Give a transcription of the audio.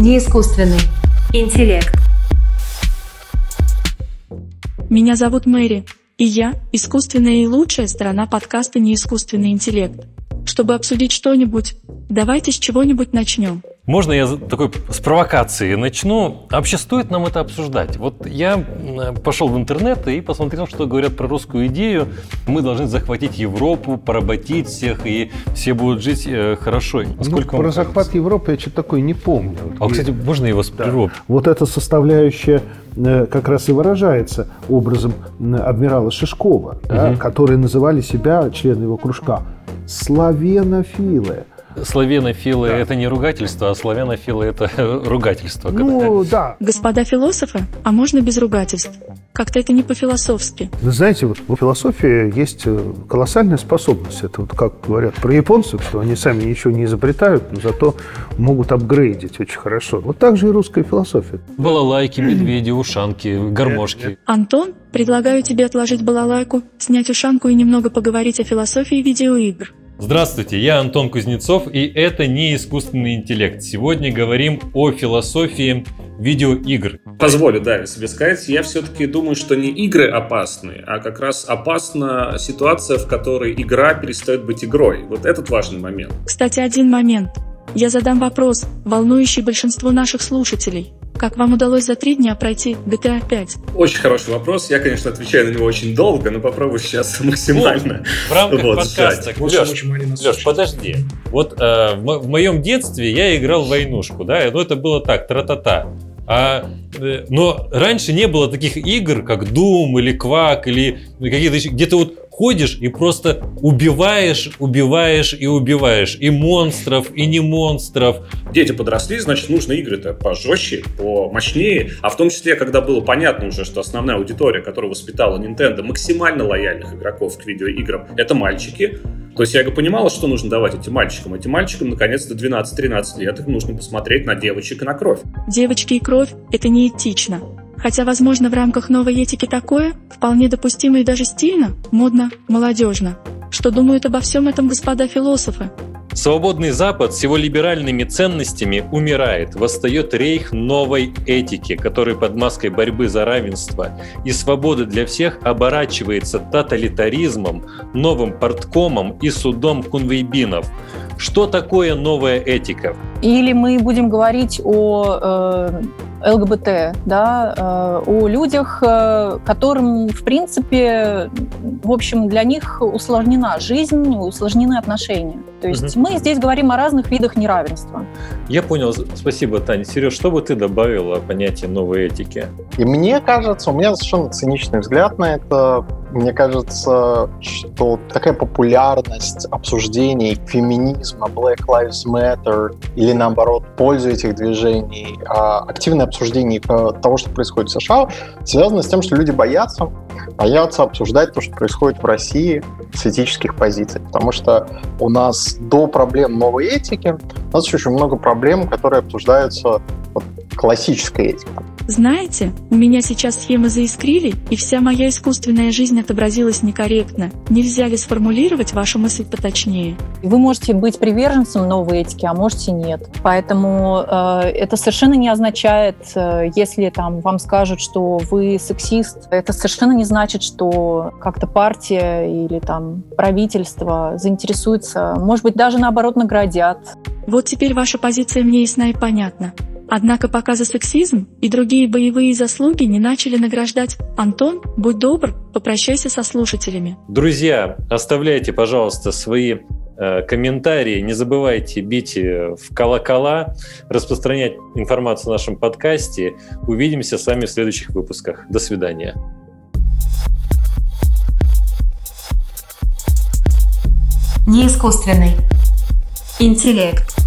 Не искусственный. Интеллект. Меня зовут Мэри, и я – искусственная и лучшая сторона подкаста «Неискусственный интеллект». Чтобы обсудить что-нибудь, давайте с чего-нибудь начнем. Можно я такой с провокации начну? Вообще стоит нам это обсуждать? Вот я пошел в интернет и посмотрел, что говорят про русскую идею. Мы должны захватить Европу, поработить всех, и все будут жить э, хорошо. Ну, Сколько про захват Европы я что-то такое не помню. А, и... кстати, можно его с да. Вот эта составляющая э, как раз и выражается образом адмирала Шишкова, угу. да, которые называли себя, члены его кружка, славянофилы. Славянофилы да. это не ругательство, а славянофилы это ругательство. Ну, да. Господа философы, а можно без ругательств? Как-то это не по-философски. Вы знаете, вот у философии есть э, колоссальная способность. Это вот как говорят про японцев, что они сами ничего не изобретают, но зато могут апгрейдить очень хорошо. Вот так же и русская философия. Балалайки, медведи, ушанки, гармошки. Антон, предлагаю тебе отложить балалайку, снять ушанку и немного поговорить о философии видеоигр. Здравствуйте, я Антон Кузнецов, и это не искусственный интеллект. Сегодня говорим о философии видеоигр. Позволю, да, себе сказать, я все-таки думаю, что не игры опасны, а как раз опасна ситуация, в которой игра перестает быть игрой. Вот этот важный момент. Кстати, один момент. Я задам вопрос, волнующий большинство наших слушателей. Как вам удалось за три дня пройти GTA 5? Очень хороший вопрос. Я, конечно, отвечаю на него очень долго, но попробую сейчас максимально ну, В рамках вот, подкаста. Леш, Леш, подожди. Вот э, в, в моем детстве я играл в войнушку, да, ну это было так, тра-та-та. А, э, но раньше не было таких игр, как Doom или Quack или какие-то где то вот ходишь и просто убиваешь, убиваешь и убиваешь. И монстров, и не монстров. Дети подросли, значит, нужно игры-то пожестче, помощнее. А в том числе, когда было понятно уже, что основная аудитория, которая воспитала Nintendo, максимально лояльных игроков к видеоиграм, это мальчики. То есть я понимала, что нужно давать этим мальчикам. Этим мальчикам, наконец-то, 12-13 лет, их нужно посмотреть на девочек и на кровь. Девочки и кровь – это неэтично. Хотя, возможно, в рамках новой этики такое вполне допустимо и даже стильно, модно, молодежно. Что думают обо всем этом господа философы? Свободный Запад с его либеральными ценностями умирает, восстает рейх новой этики, который под маской борьбы за равенство и свободы для всех оборачивается тоталитаризмом, новым порткомом и судом кунвейбинов. Что такое новая этика? Или мы будем говорить о э, ЛГБТ, да, э, о людях, э, которым, в принципе, в общем, для них усложнена жизнь, усложнены отношения. То есть угу. мы здесь говорим о разных видах неравенства. Я понял. Спасибо, Таня. Сереж, что бы ты добавила о понятии новой этики? И мне кажется, у меня совершенно циничный взгляд на это. Мне кажется, что такая популярность обсуждений феминизма, Black Lives Matter или наоборот пользу этих движений, а активное обсуждение того, что происходит в США, связано с тем, что люди боятся, боятся обсуждать то, что происходит в России с этических позиций. Потому что у нас до проблем новой этики у нас еще очень много проблем, которые обсуждаются вот, классической этикой. Знаете, у меня сейчас схемы заискрили, и вся моя искусственная жизнь отобразилась некорректно. Нельзя ли сформулировать вашу мысль поточнее? Вы можете быть приверженцем новой этики, а можете нет. Поэтому э, это совершенно не означает, э, если там вам скажут, что вы сексист, это совершенно не значит, что как-то партия или там правительство заинтересуется, может быть, даже наоборот наградят. Вот теперь ваша позиция мне ясна и понятна. Однако пока за сексизм и другие боевые заслуги не начали награждать. Антон, будь добр, попрощайся со слушателями. Друзья, оставляйте, пожалуйста, свои э, комментарии. Не забывайте бить э, в колокола, распространять информацию в нашем подкасте. Увидимся с вами в следующих выпусках. До свидания. Не искусственный интеллект.